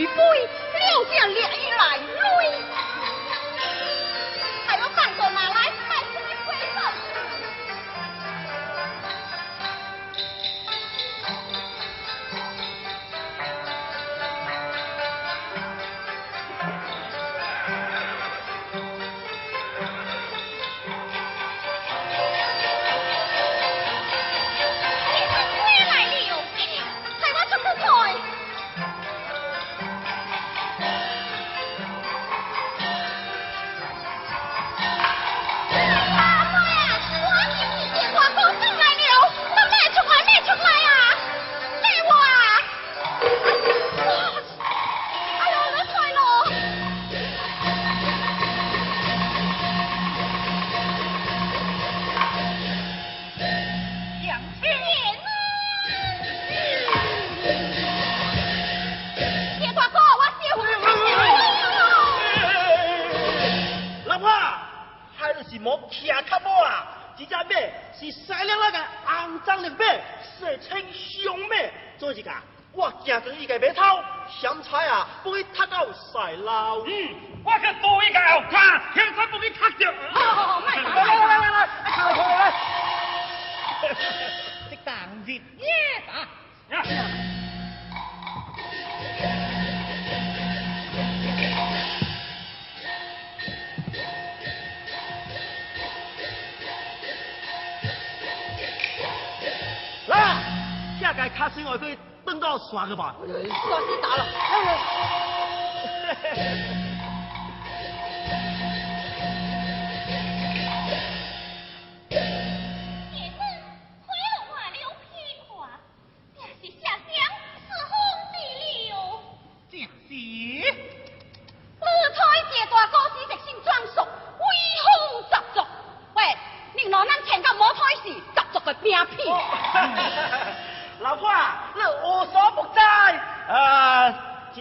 people? 这只马是西凉那个肮脏的马，世称凶马。做一个，我见到伊个马头，想猜啊，不会踢到赛老。嗯，我去不会个后卡，现在不会踢着。好好好，来来来来来，来来来，这 当日耶啊！耍个吧，老师打了。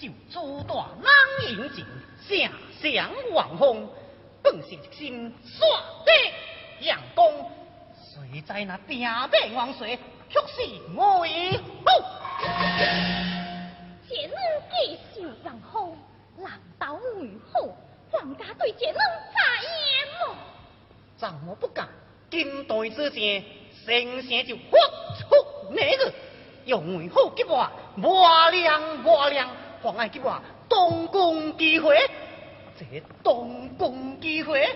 受诸大人引进，下降王风，本是一心耍得阳公，谁知那兵变王水，却是为何？杰能继受王风，难道为何？皇家对这能咋样么？怎么不敢，金代之前，生前就发出那个。用为好给我磨亮磨亮，妨碍给我东宫机会，这东宫机会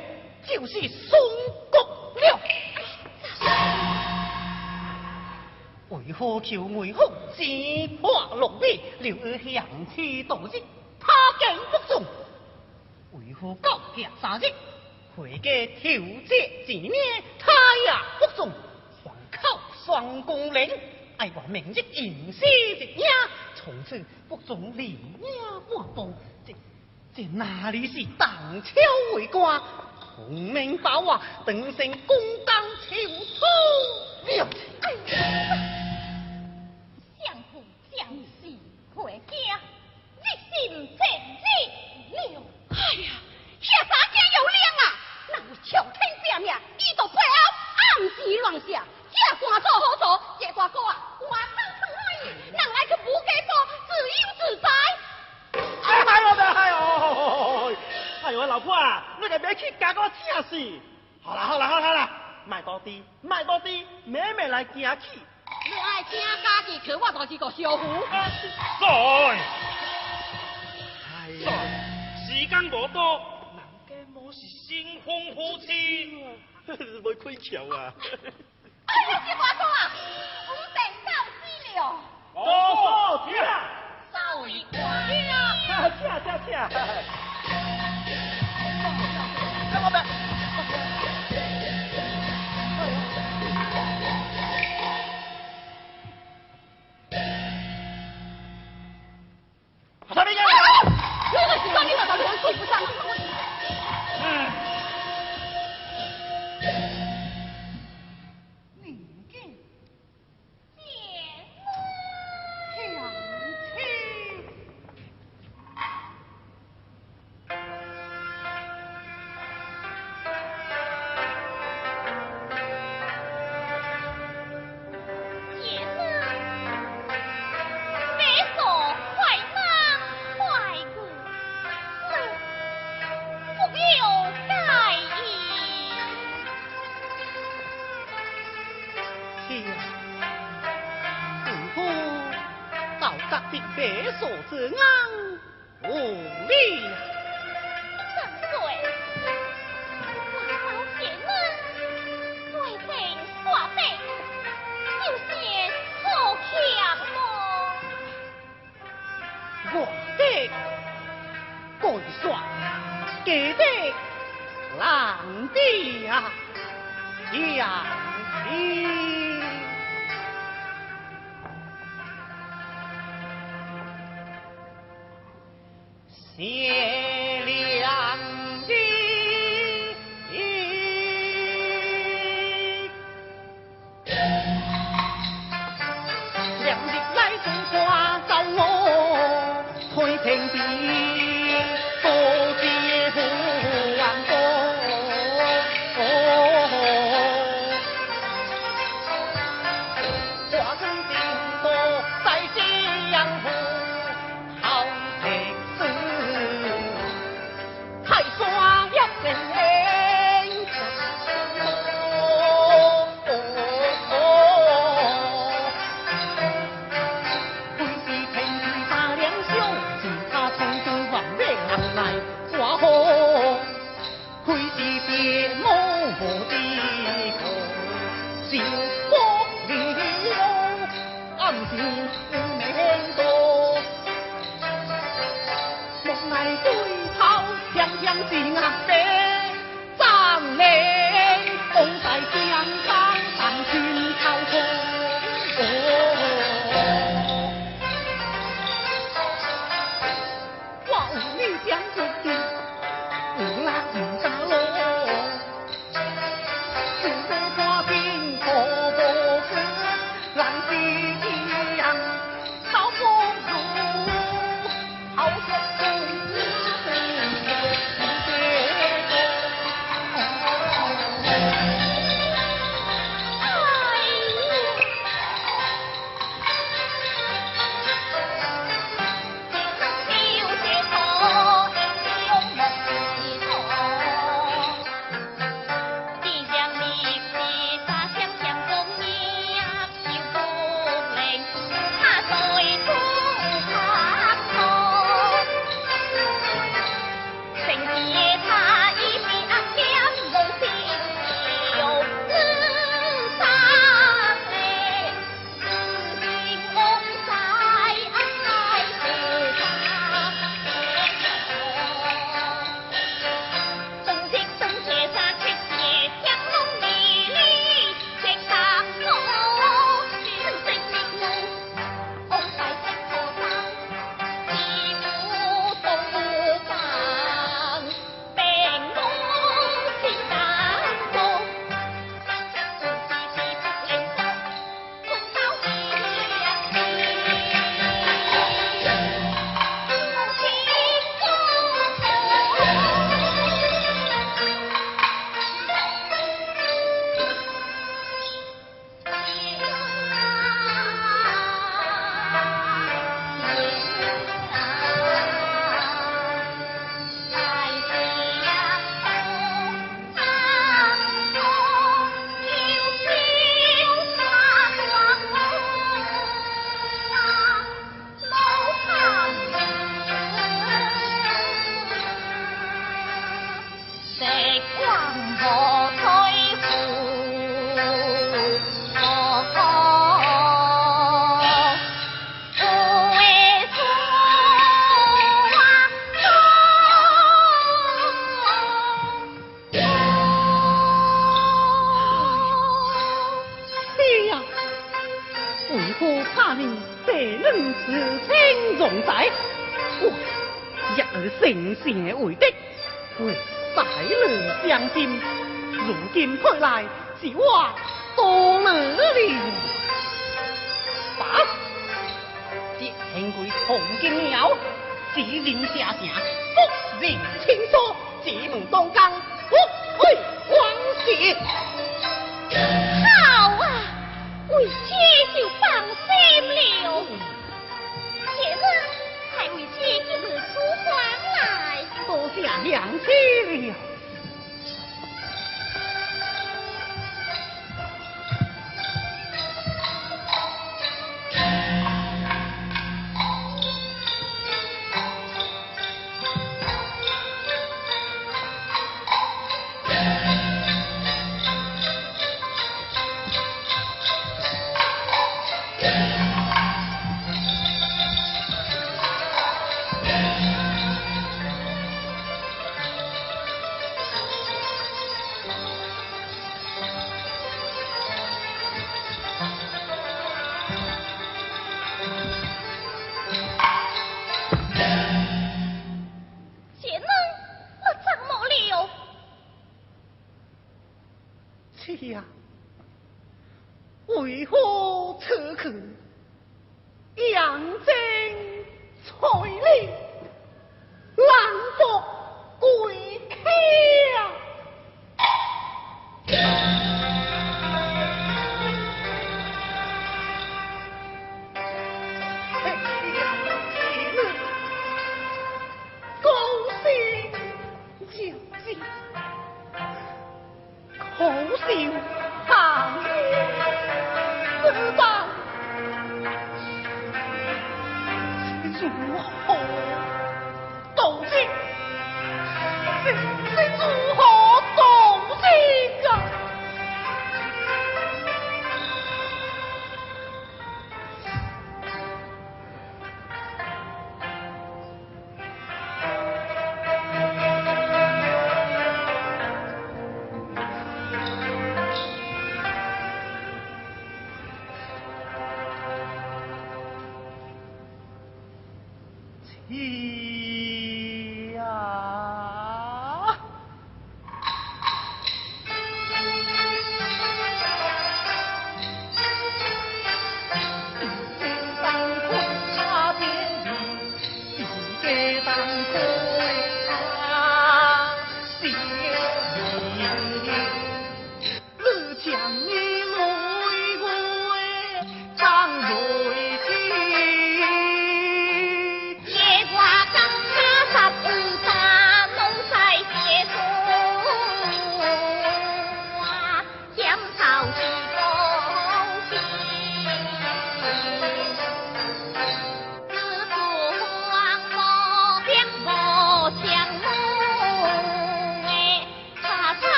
就是松国了。为何求为何只怕落笔，留儿向去度日，他竟不中？为何高下三日，回家调节子女，他也不中？还靠双公令。爱我明日迎死一夜，从此不中离呀我步。这这哪里是荡秋为官？孔明把我当成公当求土了。相父将士回家，一心正义了。哎呀，下三家有量啊！那我朝天下命，一到背后暗时乱下。这官做好做，这大哥啊，我当不来，人来去不给报，自由自在。哎嗨哟，哎呦，哎呦，老婆啊，你个别去加个正事。好啦好啦好啦好啦，卖多啲卖多啲，妹妹来惊起。你爱听家己去，我就是个小夫。在。在。时间无多，人家冇是新婚夫妻，未开窍啊。哎呀西瓜走啊不等到鸡了。哦走起来。走一块起来起来起来。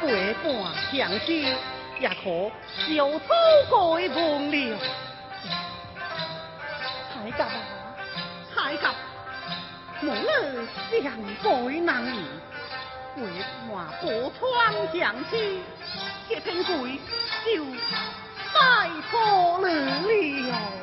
陪伴相亲，也可小偷改梦了。海甲啊，海甲，无论相改难移，为换宝窗相亲，这天贵就拜托你了。